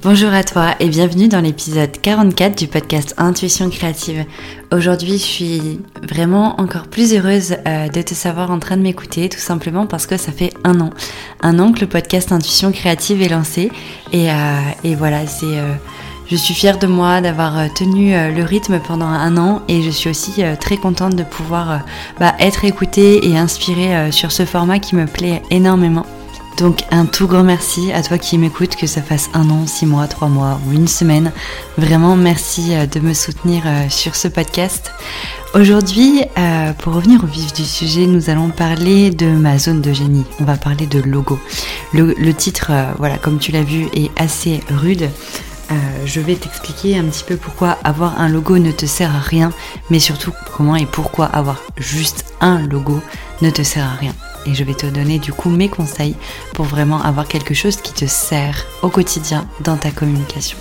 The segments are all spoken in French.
Bonjour à toi et bienvenue dans l'épisode 44 du podcast Intuition créative. Aujourd'hui, je suis vraiment encore plus heureuse euh, de te savoir en train de m'écouter, tout simplement parce que ça fait un an. Un an que le podcast Intuition créative est lancé et, euh, voilà, c'est... Euh, je suis fière de moi d'avoir tenu le rythme pendant un an et je suis aussi très contente de pouvoir bah, être écoutée et inspirée sur ce format qui me plaît énormément. Donc un tout grand merci à toi qui m'écoutes, que ça fasse un an, six mois, trois mois ou une semaine. Vraiment merci euh, de me soutenir euh, sur ce podcast. Aujourd'hui, euh, pour revenir au vif du sujet, nous allons parler de ma zone de génie. On va parler de logo. Le, titre, voilà, comme tu l'as vu, est assez rude. je vais t'expliquer un petit peu pourquoi avoir un logo ne te sert à rien, mais surtout comment et pourquoi avoir juste un logo ne te sert à rien et je vais te donner du coup mes conseils pour vraiment avoir quelque chose qui te sert au quotidien dans ta communication.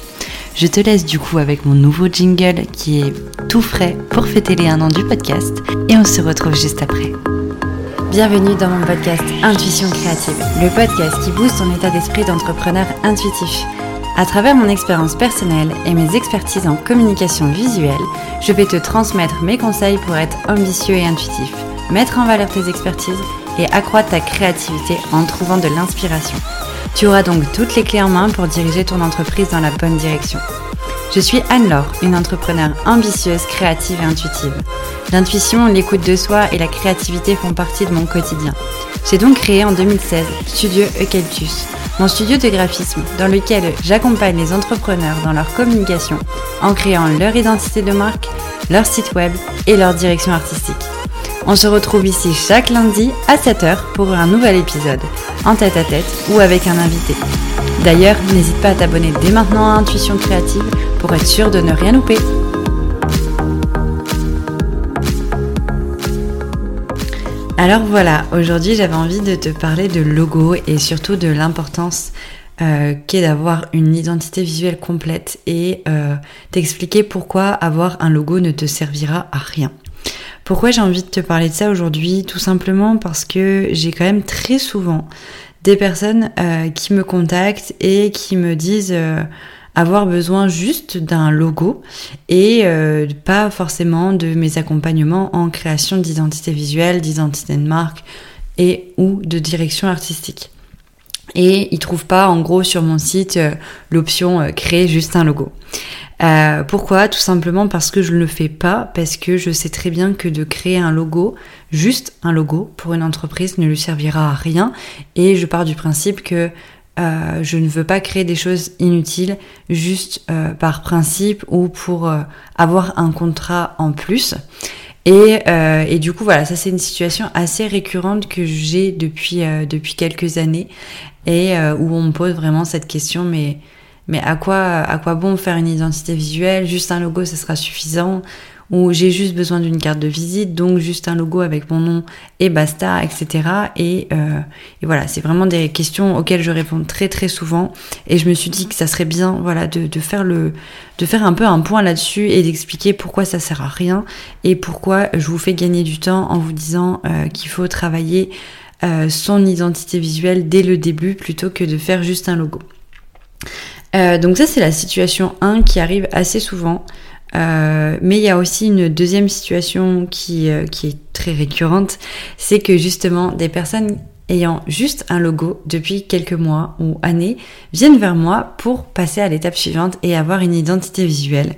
Je te laisse du coup avec mon nouveau jingle qui est tout frais pour fêter les un an du podcast et on se retrouve juste après. Bienvenue dans mon podcast Intuition créative, le podcast qui booste ton état d'esprit d'entrepreneur intuitif. À travers mon expérience personnelle et mes expertises en communication visuelle, je vais te transmettre mes conseils pour être ambitieux et intuitif, mettre en valeur tes expertises et accroître ta créativité en trouvant de l'inspiration. Tu auras donc toutes les clés en main pour diriger ton entreprise dans la bonne direction. Je suis Anne-Laure, une entrepreneure ambitieuse, créative et intuitive. L'intuition, l'écoute de soi et la créativité font partie de mon quotidien. J'ai donc créé en 2016 Studio Eucalyptus, mon studio de graphisme dans lequel j'accompagne les entrepreneurs dans leur communication en créant leur identité de marque, leur site web et leur direction artistique. On se retrouve ici chaque lundi à 7h pour un nouvel épisode, en tête à tête ou avec un invité. D'ailleurs, n'hésite pas à t'abonner dès maintenant à Intuition Créative pour être sûr de ne rien louper. Alors voilà, aujourd'hui j'avais envie de te parler de logo et surtout de l'importance euh, qu'est d'avoir une identité visuelle complète et euh, t'expliquer pourquoi avoir un logo ne te servira à rien. Pourquoi j'ai envie de te parler de ça aujourd'hui? Tout simplement parce que j'ai quand même très souvent des personnes euh, qui me contactent et qui me disent euh, avoir besoin juste d'un logo et euh, pas forcément de mes accompagnements en création d'identité visuelle, d'identité de marque et ou de direction artistique. Et ils trouvent pas en gros sur mon site l'option créer juste un logo. Euh, pourquoi? Tout simplement parce que je ne le fais pas, parce que je sais très bien que de créer un logo, juste un logo pour une entreprise ne lui servira à rien. Et je pars du principe que euh, je ne veux pas créer des choses inutiles juste euh, par principe ou pour avoir un contrat en plus. Et, et, du coup, voilà, ça c'est une situation assez récurrente que j'ai depuis, depuis quelques années et où on me pose vraiment cette question, mais mais à quoi, à quoi bon faire une identité visuelle? Juste un logo, ça sera suffisant? Ou j'ai juste besoin d'une carte de visite, donc juste un logo avec mon nom et basta, etc. Et, euh, et voilà, c'est vraiment des questions auxquelles je réponds très très souvent. Et je me suis dit que ça serait bien, voilà, de, de faire le, de faire un peu un point là-dessus et d'expliquer pourquoi ça sert à rien et pourquoi je vous fais gagner du temps en vous disant euh, qu'il faut travailler euh, son identité visuelle dès le début plutôt que de faire juste un logo. Euh, donc ça c'est la situation 1 qui arrive assez souvent. Euh, mais il y a aussi une deuxième situation qui, euh, qui est très récurrente, c'est que justement des personnes ayant juste un logo depuis quelques mois ou années viennent vers moi pour passer à l'étape suivante et avoir une identité visuelle.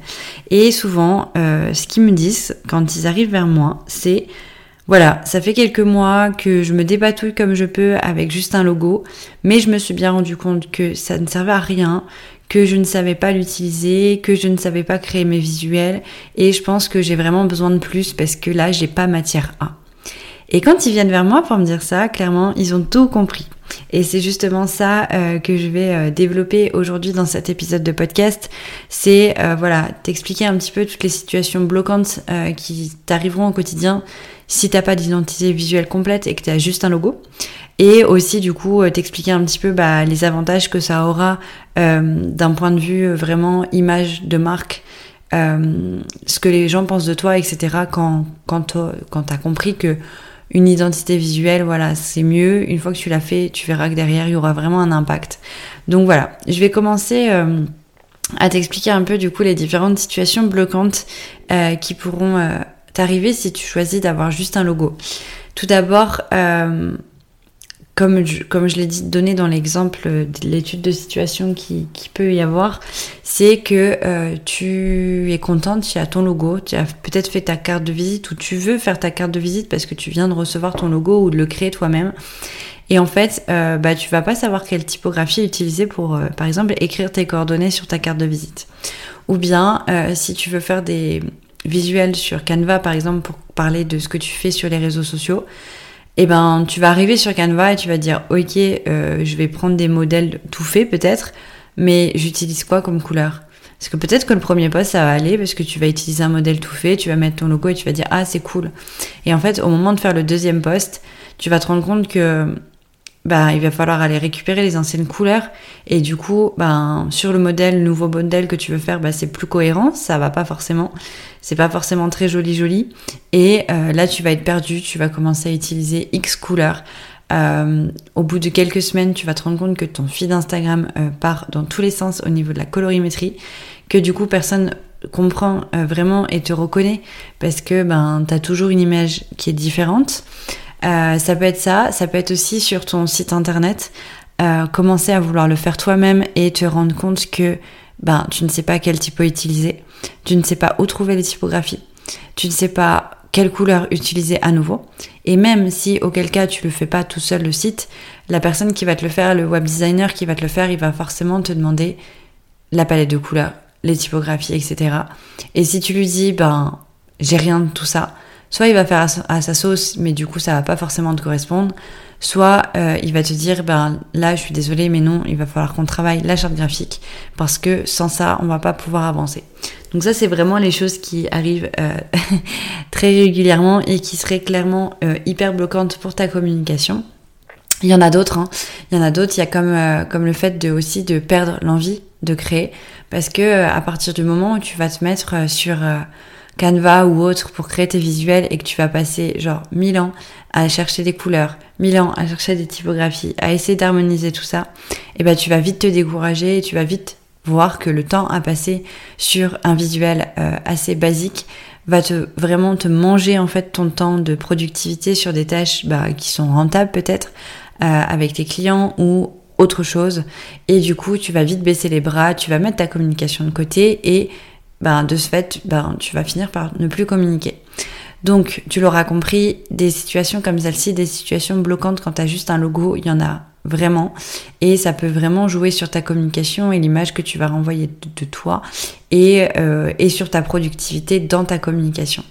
Et souvent, ce qu'ils me disent quand ils arrivent vers moi, c'est voilà, ça fait quelques mois que je me débatouille comme je peux avec juste un logo, mais je me suis bien rendu compte que ça ne servait à rien, que je ne savais pas l'utiliser, que je ne savais pas créer mes visuels, et je pense que j'ai vraiment besoin de plus parce que là, j'ai pas matière A. Et quand ils viennent vers moi pour me dire ça, clairement, ils ont tout compris. Et c'est justement ça euh, que je vais euh, développer aujourd'hui dans cet épisode de podcast. C'est euh, voilà, t'expliquer un petit peu toutes les situations bloquantes qui t'arriveront au quotidien si t'as pas d'identité visuelle complète et que tu as juste un logo. Et aussi du coup t'expliquer un petit peu bah, les avantages que ça aura d'un point de vue vraiment image de marque. ce que les gens pensent de toi, etc. quand, quand, quand t'as compris que une identité visuelle, voilà, c'est mieux. Une fois que tu l'as fait, tu verras que derrière, il y aura vraiment un impact. Donc voilà, je vais commencer euh, à t'expliquer un peu du coup les différentes situations bloquantes euh, qui pourront euh, t'arriver si tu choisis d'avoir juste un logo. Tout d'abord, comme je, comme je l'ai dit, donné dans l'exemple de l'étude de situation qui, peut y avoir, c'est que euh, tu es contente, tu as ton logo, tu as peut-être fait ta carte de visite ou tu veux faire ta carte de visite parce que tu viens de recevoir ton logo ou de le créer toi-même. Et en fait, euh, bah, tu vas pas savoir quelle typographie utiliser pour, euh, par exemple, écrire tes coordonnées sur ta carte de visite. Ou bien, euh, si tu veux faire des visuels sur Canva, par exemple, pour parler de ce que tu fais sur les réseaux sociaux, eh ben tu vas arriver sur Canva et tu vas dire ok euh, je vais prendre des modèles tout faits peut-être mais j'utilise quoi comme couleur? Parce que peut-être que le premier poste ça va aller parce que tu vas utiliser un modèle tout fait tu vas mettre ton logo et tu vas dire ah c'est cool. Et en fait au moment de faire le deuxième poste tu vas te rendre compte que bah, il va falloir aller récupérer les anciennes couleurs. Et du coup ben sur le modèle nouveau modèle que tu veux faire bah, c'est plus cohérent. Ça va pas forcément c'est pas forcément très joli joli. Et euh, là tu vas être perdu. Tu vas commencer à utiliser x couleurs. Euh, au bout de quelques semaines tu vas te rendre compte que ton feed Instagram euh, part dans tous les sens au niveau de la colorimétrie que du coup personne comprend vraiment et te reconnaît parce que ben t'as toujours une image qui est différente euh, ça peut être ça, ça peut être aussi sur ton site internet, euh, commencer à vouloir le faire toi-même et te rendre compte que ben, tu ne sais pas quel typo utiliser, tu ne sais pas où trouver les typographies, tu ne sais pas quelle couleur utiliser à nouveau. Et même si auquel cas tu le fais pas tout seul le site, la personne qui va te le faire, le web designer qui va te le faire, il va forcément te demander la palette de couleurs, les typographies, etc. Et si tu lui dis ben j'ai rien de tout ça, soit il va faire à, sa sauce, mais du coup ça va pas forcément te correspondre, soit euh, il va te dire ben là je suis désolée mais non il va falloir qu'on travaille la charte graphique parce que sans ça on va pas pouvoir avancer. Donc ça c'est vraiment les choses qui arrivent euh, très régulièrement et qui seraient clairement euh, hyper bloquantes pour ta communication. Il y en a d'autres, hein. il y en a d'autres. Il y a comme comme le fait de aussi de perdre l'envie de créer parce que à partir du moment où tu vas te mettre sur Canva ou autre pour créer tes visuels et que tu vas passer genre 1000 ans à chercher des couleurs, 1000 ans à chercher des typographies, à essayer d'harmoniser tout ça, et eh ben tu vas vite te décourager et tu vas vite voir que le temps à passer sur un visuel euh, assez basique va te vraiment te manger en fait ton temps de productivité sur des tâches bah, qui sont rentables peut-être euh, avec tes clients ou autre chose. Et du coup tu vas vite baisser les bras, tu vas mettre ta communication de côté et ben, de ce fait, ben, tu vas finir par ne plus communiquer. Donc, tu l'auras compris, des situations comme celle-ci, des situations bloquantes quand tu as juste un logo, il y en a vraiment. Et ça peut vraiment jouer sur ta communication et l'image que tu vas renvoyer de, toi et, euh, et sur ta productivité dans ta communication.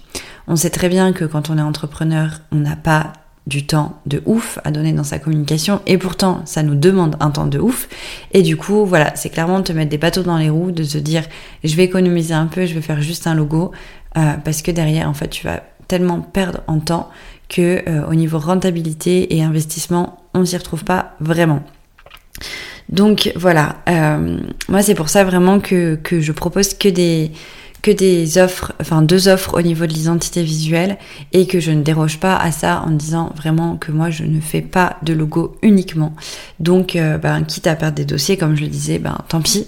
On sait très bien que quand on est entrepreneur, on n'a pas du temps de ouf à donner dans sa communication et pourtant ça nous demande un temps de ouf. Et du coup voilà c'est clairement de te mettre des bateaux dans les roues de se dire je vais économiser un peu je vais faire juste un logo euh, parce que derrière en fait tu vas tellement perdre en temps que euh, au niveau rentabilité et investissement on s'y retrouve pas vraiment. Donc voilà euh, moi c'est pour ça vraiment que, que je propose que des que des offres, enfin deux offres au niveau de l'identité visuelle et que je ne déroge pas à ça en disant vraiment que moi je ne fais pas de logo uniquement. Donc euh, ben, quitte à perdre des dossiers comme je le disais, ben tant pis.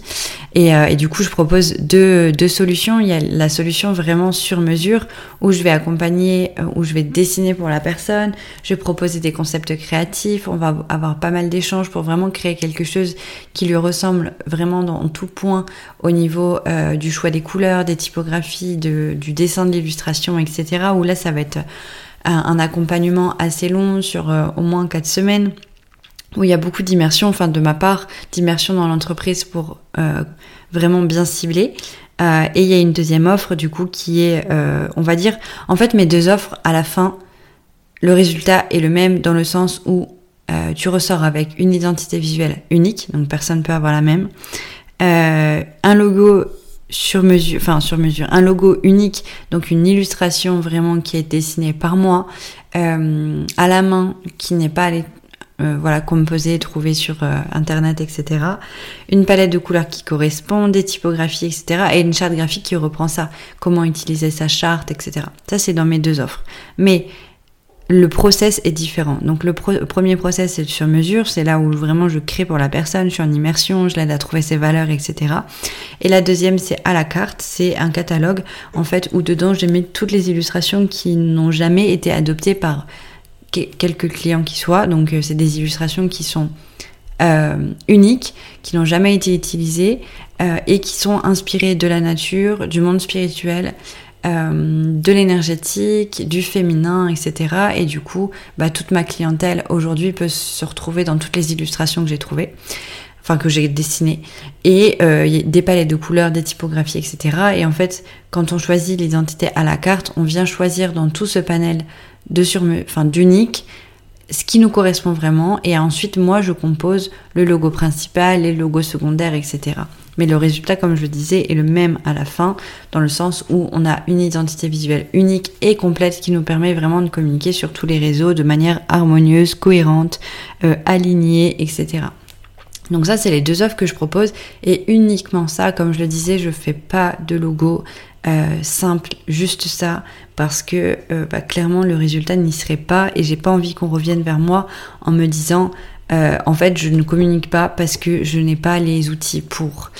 Et, euh, du coup je propose deux, solutions. Il y a la solution vraiment sur mesure où je vais accompagner, euh, où je vais dessiner pour la personne, je vais proposer des concepts créatifs, on va avoir pas mal d'échanges pour vraiment créer quelque chose qui lui ressemble vraiment dans tout point au niveau du choix des couleurs, des typographie, de, du dessin de l'illustration, etc. Où là, ça va être un, accompagnement assez long sur euh, au moins quatre semaines où il y a beaucoup d'immersion, enfin de ma part, d'immersion dans l'entreprise pour euh, vraiment bien cibler. Euh, et il y a une deuxième offre du coup qui est, on va dire, en fait mes deux offres à la fin, le résultat est le même dans le sens où tu ressors avec une identité visuelle unique, donc personne ne peut avoir la même, un logo sur mesure, enfin sur mesure, un logo unique, donc une illustration vraiment qui est dessinée par moi, euh, à la main, qui n'est pas euh, voilà, composée, trouvée sur euh, internet, etc. Une palette de couleurs qui correspond, des typographies, etc. Et une charte graphique qui reprend ça, comment utiliser sa charte, etc. Ça c'est dans mes deux offres. Mais le process est différent. Donc le premier process c'est sur mesure, c'est là où vraiment je crée pour la personne, je suis en immersion, je l'aide à trouver ses valeurs, etc. Et la deuxième c'est à la carte, c'est un catalogue en fait où dedans j'ai mis toutes les illustrations qui n'ont jamais été adoptées par quelques clients qui soient. Donc euh, c'est des illustrations qui sont euh, uniques, qui n'ont jamais été utilisées euh, et qui sont inspirées de la nature, du monde spirituel, euh, de l'énergétique, du féminin, etc. Et du coup, bah, toute ma clientèle aujourd'hui peut se retrouver dans toutes les illustrations que j'ai trouvées, enfin que j'ai dessinées, et euh, des palettes de couleurs, des typographies, etc. Et en fait, quand on choisit l'identité à la carte, on vient choisir dans tout ce panel de enfin d'unique ce qui nous correspond vraiment et ensuite moi je compose le logo principal, les logos secondaires, etc. Mais le résultat, comme je le disais, est le même à la fin, dans le sens où on a une identité visuelle unique et complète qui nous permet vraiment de communiquer sur tous les réseaux de manière harmonieuse, cohérente, euh, alignée, etc. Donc ça, c'est les deux offres que je propose et uniquement ça, comme je le disais, je fais pas de logo euh, simple, juste ça, parce que euh, bah, clairement le résultat n'y serait pas et j'ai pas envie qu'on revienne vers moi en me disant euh, en fait, je ne communique pas parce que je n'ai pas les outils pour.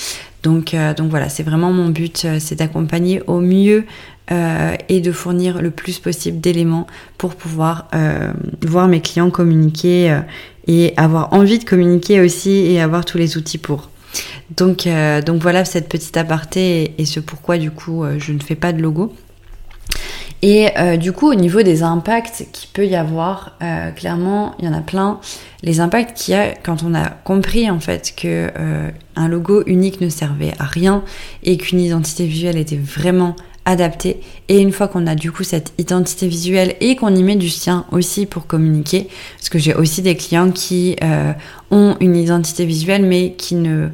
Donc, euh, donc voilà, c'est vraiment mon but, euh, c'est d'accompagner au mieux et de fournir le plus possible d'éléments pour pouvoir voir mes clients communiquer et avoir envie de communiquer aussi et avoir tous les outils pour. Donc, donc voilà cette petite aparté et, ce pourquoi du coup je ne fais pas de logo. Et euh, du coup, au niveau des impacts qu'il peut y avoir, euh, clairement, il y en a plein. Les impacts qu'il y a quand on a compris en fait que euh, un logo unique ne servait à rien et qu'une identité visuelle était vraiment adaptée. Et une fois qu'on a du coup cette identité visuelle et qu'on y met du sien aussi pour communiquer, parce que j'ai aussi des clients qui ont une identité visuelle mais qui ne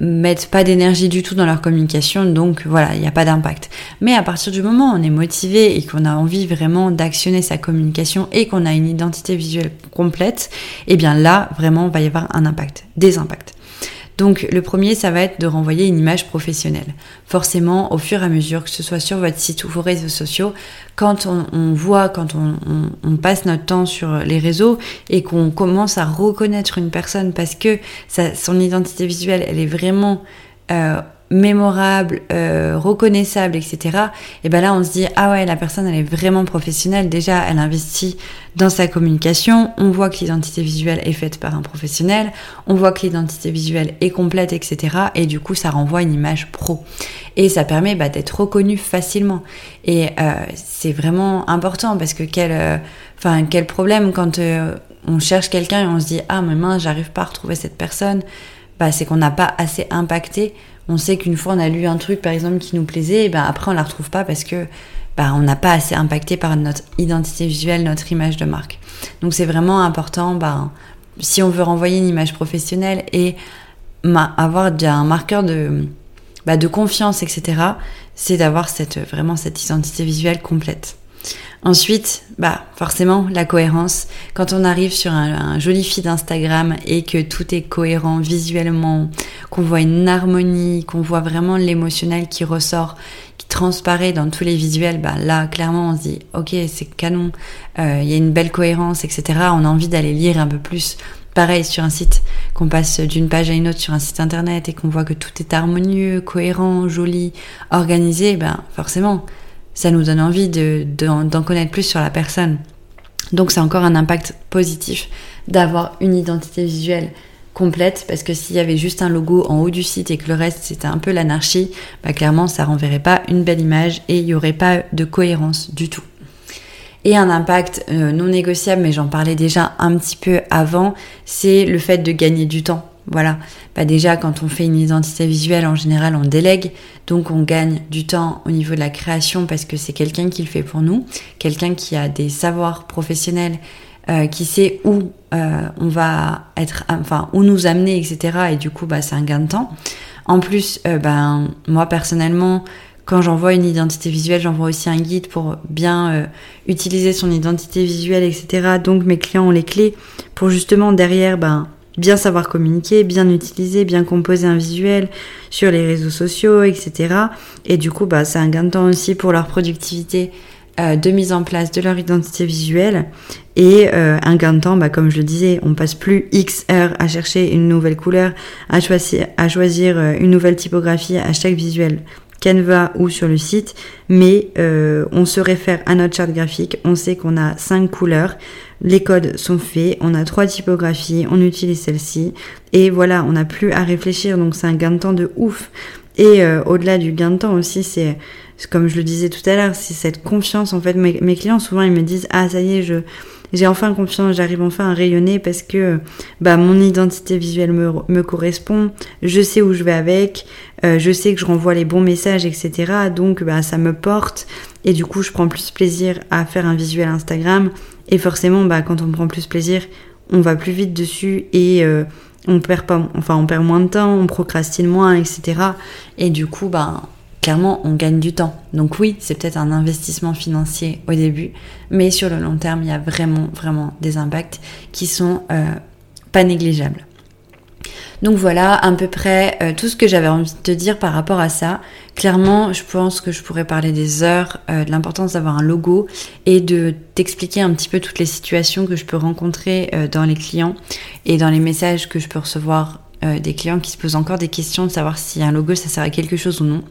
mettent pas d'énergie du tout dans leur communication, donc voilà, il n'y a pas d'impact. Mais à partir du moment où on est motivé et qu'on a envie vraiment d'actionner sa communication et qu'on a une identité visuelle complète, eh bien là, vraiment, il va y avoir un impact, des impacts. Donc le premier, ça va être de renvoyer une image professionnelle. Forcément, au fur et à mesure, que ce soit sur votre site ou vos réseaux sociaux, quand on, voit, quand on, passe notre temps sur les réseaux et qu'on commence à reconnaître une personne parce que son identité visuelle, elle est vraiment... Euh, mémorable, euh, reconnaissable, etc. Et ben là, on se dit ah ouais, la personne elle est vraiment professionnelle. Déjà, elle investit dans sa communication. On voit que l'identité visuelle est faite par un professionnel. On voit que l'identité visuelle est complète, etc. Et du coup, ça renvoie une image pro. Et ça permet bah, d'être reconnu facilement. Et euh, c'est vraiment important parce que quel, euh, enfin quel problème quand euh, on cherche quelqu'un et on se dit ah mais mince, j'arrive pas à retrouver cette personne. Bah, c'est qu'on n'a pas assez impacté on sait qu'une fois on a lu un truc par exemple qui nous plaisait, et ben après on la retrouve pas parce que ben, on n'a pas assez impacté par notre identité visuelle, notre image de marque. Donc c'est vraiment important, ben, si on veut renvoyer une image professionnelle et avoir un marqueur de, ben, de confiance, etc., c'est d'avoir cette, vraiment cette identité visuelle complète. Ensuite, bah forcément la cohérence. Quand on arrive sur un, joli feed d'Instagram et que tout est cohérent visuellement, qu'on voit une harmonie, qu'on voit vraiment l'émotionnel qui ressort, qui transparaît dans tous les visuels, bah là clairement on se dit ok c'est canon, euh, il y a une belle cohérence, etc. On a envie d'aller lire un peu plus. Pareil sur un site, qu'on passe d'une page à une autre sur un site internet et qu'on voit que tout est harmonieux, cohérent, joli, organisé, ben forcément ça nous donne envie d'en de, connaître plus sur la personne. Donc c'est encore un impact positif d'avoir une identité visuelle complète parce que s'il y avait juste un logo en haut du site et que le reste c'était un peu l'anarchie, bah clairement ça renverrait pas une belle image et il n'y aurait pas de cohérence du tout. Et un impact euh, non négociable, mais j'en parlais déjà un petit peu avant, c'est le fait de gagner du temps. Voilà. Bah déjà, quand on fait une identité visuelle, en général, on délègue. Donc, on gagne du temps au niveau de la création parce que c'est quelqu'un qui le fait pour nous. Quelqu'un qui a des savoirs professionnels, euh, qui sait où euh, on va être, enfin, où nous amener, etc. Et du coup, bah, c'est un gain de temps. En plus, euh, ben, moi, personnellement, quand j'envoie une identité visuelle, j'envoie aussi un guide pour bien utiliser son identité visuelle, etc. Donc, mes clients ont les clés pour justement derrière, ben, bien savoir communiquer, bien utiliser, bien composer un visuel sur les réseaux sociaux, etc. Et du coup, bah, c'est un gain de temps aussi pour leur productivité euh, de mise en place de leur identité visuelle et euh, un gain de temps, bah, comme je le disais, on passe plus X heures à chercher une nouvelle couleur, à choisir, à choisir euh, une nouvelle typographie à chaque visuel Canva ou sur le site, mais on se réfère à notre charte graphique, on sait qu'on a cinq couleurs, les codes sont faits, on a trois typographies, on utilise celle-ci, et voilà, on n'a plus à réfléchir, donc c'est un gain de temps de ouf. Et au-delà du gain de temps aussi, c'est comme je le disais tout à l'heure, c'est cette confiance. En fait, mes, mes, clients, souvent, ils me disent Ah, ça y est, je, j'ai enfin confiance, j'arrive enfin à rayonner parce que bah, mon identité visuelle me, correspond, je sais où je vais avec, euh, je sais que je renvoie les bons messages, etc. Donc, bah, ça me porte et du coup, je prends plus plaisir à faire un visuel Instagram. Et forcément, bah, quand on prend plus plaisir, on va plus vite dessus et euh, on perd pas, enfin, on perd moins de temps, on procrastine moins, etc. Et du coup, bah, clairement, on gagne du temps. Donc oui, c'est peut-être un investissement financier au début, mais sur le long terme, il y a vraiment, vraiment des impacts qui sont euh, pas négligeables. Donc voilà à peu près euh, tout ce que j'avais envie de te dire par rapport à ça. Clairement, je pense que je pourrais parler des heures, euh, de l'importance d'avoir un logo et de t'expliquer un petit peu toutes les situations que je peux rencontrer dans les clients et dans les messages que je peux recevoir euh, des clients qui se posent encore des questions de savoir si un logo ça sert à quelque chose ou non.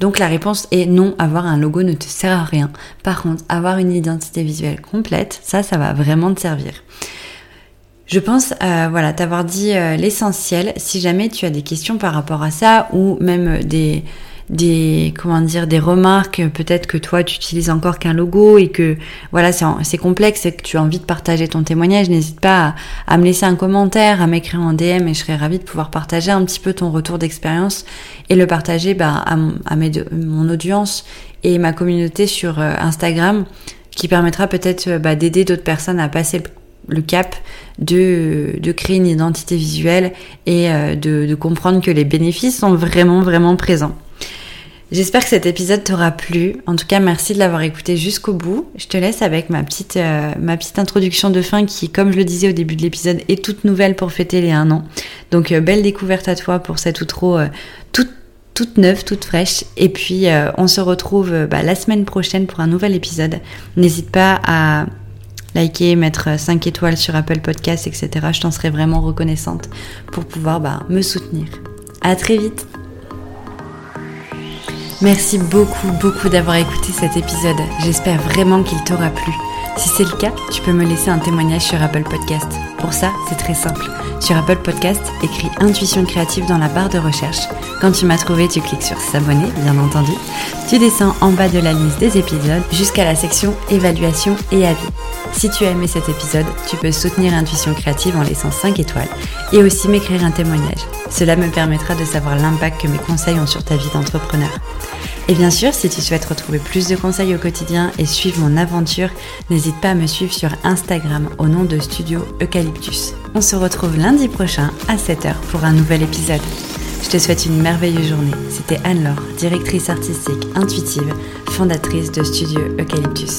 Donc la réponse est non, avoir un logo ne te sert à rien. Par contre, avoir une identité visuelle complète, ça, ça va vraiment te servir. Je pense, euh, voilà, t'avoir dit euh, l'essentiel. Si jamais tu as des questions par rapport à ça ou même des des comment dire des remarques peut-être que toi tu utilises encore qu'un logo et que voilà c'est complexe et que tu as envie de partager ton témoignage n'hésite pas à, me laisser un commentaire à m'écrire en DM et je serais ravie de pouvoir partager un petit peu ton retour d'expérience et le partager bah, à, mes, mon audience et ma communauté sur euh, Instagram qui permettra peut-être euh, bah, d'aider d'autres personnes à passer le cap de, de, créer une identité visuelle et euh, de, de comprendre que les bénéfices sont vraiment vraiment présents. J'espère que cet épisode t'aura plu. En tout cas, merci de l'avoir écouté jusqu'au bout. Je te laisse avec ma petite, euh, ma petite introduction de fin qui, comme je le disais au début de l'épisode, est toute nouvelle pour fêter les 1 an. Donc, euh, belle découverte à toi pour cette outro euh, toute, toute neuve, toute fraîche. Et puis, on se retrouve bah, la semaine prochaine pour un nouvel épisode. N'hésite pas à liker, mettre 5 étoiles sur Apple Podcasts, etc. Je t'en serais vraiment reconnaissante pour pouvoir bah, me soutenir. À très vite Merci beaucoup, beaucoup d'avoir écouté cet épisode. J'espère vraiment qu'il t'aura plu. Si c'est le cas, tu peux me laisser un témoignage sur Apple Podcast. Pour ça, c'est très simple. Sur Apple Podcast, écris Intuition créative dans la barre de recherche. Quand tu m'as trouvé, tu cliques sur S'abonner, bien entendu. Tu descends en bas de la liste des épisodes jusqu'à la section Évaluation et avis. Si tu as aimé cet épisode, tu peux soutenir Intuition créative en laissant 5 étoiles et aussi m'écrire un témoignage. Cela me permettra de savoir l'impact que mes conseils ont sur ta vie d'entrepreneur. Et bien sûr, si tu souhaites retrouver plus de conseils au quotidien et suivre mon aventure, n'hésite pas à me suivre sur Instagram au nom de Studio Eucalyptus. On se retrouve lundi prochain à 7h pour un nouvel épisode. Je te souhaite une merveilleuse journée. C'était Anne-Laure, directrice artistique intuitive, fondatrice de Studio Eucalyptus.